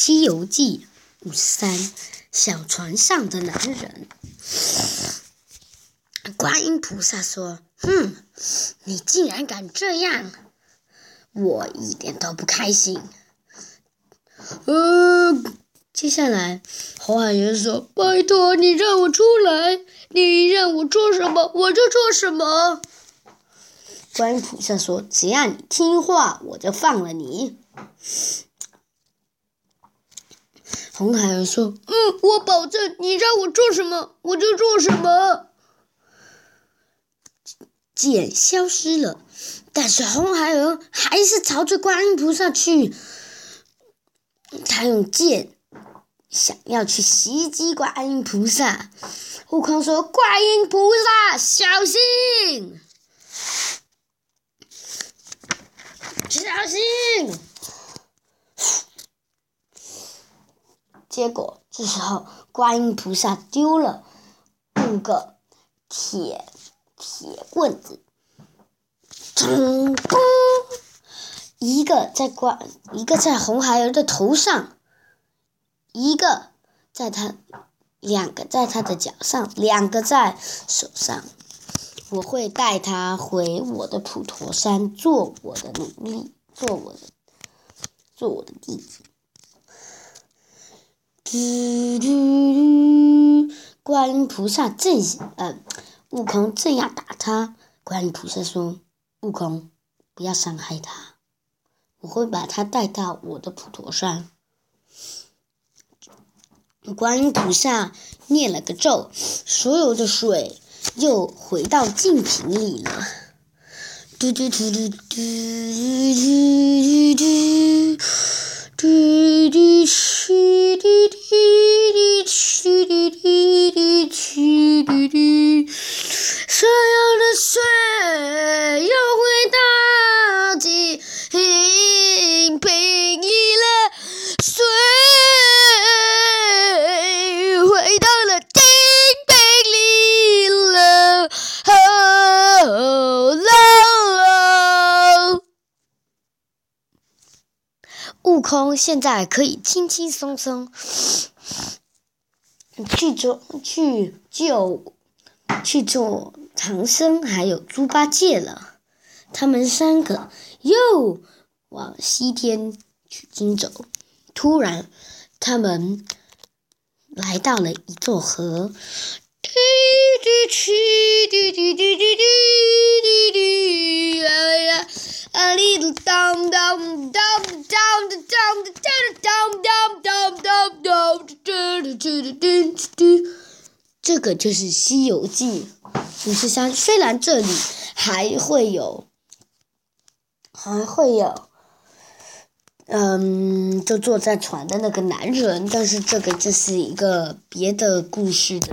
西游记》五三小船上的男人。观音菩萨说：“哼，你竟然敢这样，我一点都不开心。”呃，接下来红海人说：“拜托你让我出来，你让我做什么我就做什么。”观音菩萨说：“只要你听话，我就放了你。”红孩儿说：“嗯，我保证，你让我做什么，我就做什么。”剑消失了，但是红孩儿还是朝着观音菩萨去。他用剑想要去袭击观音菩萨。悟空说：“观音菩萨，小心！小心！”结果这时候，观音菩萨丢了五个铁铁棍子，咚咚，一个在观，一个在红孩儿的头上，一个在他，两个在他的脚上，两个在手上。我会带他回我的普陀山，做我的奴隶，做我的，做我的弟子。嘟嘟嘟！观音菩萨正呃，悟空正要打他，观音菩萨说：“悟空，不要伤害他，我会把他带到我的普陀山。”观音菩萨念了个咒，所有的水又回到净瓶里了。嘟嘟嘟嘟嘟嘟嘟嘟。悟空现在可以轻轻松松去做去救去做唐僧，还有猪八戒了。他们三个又往西天取经走。突然，他们来到了一座河。滴滴这个就是《西游记》五十三。虽然这里还会有，还会有，嗯，就坐在船的那个男人，但是这个就是一个别的故事的。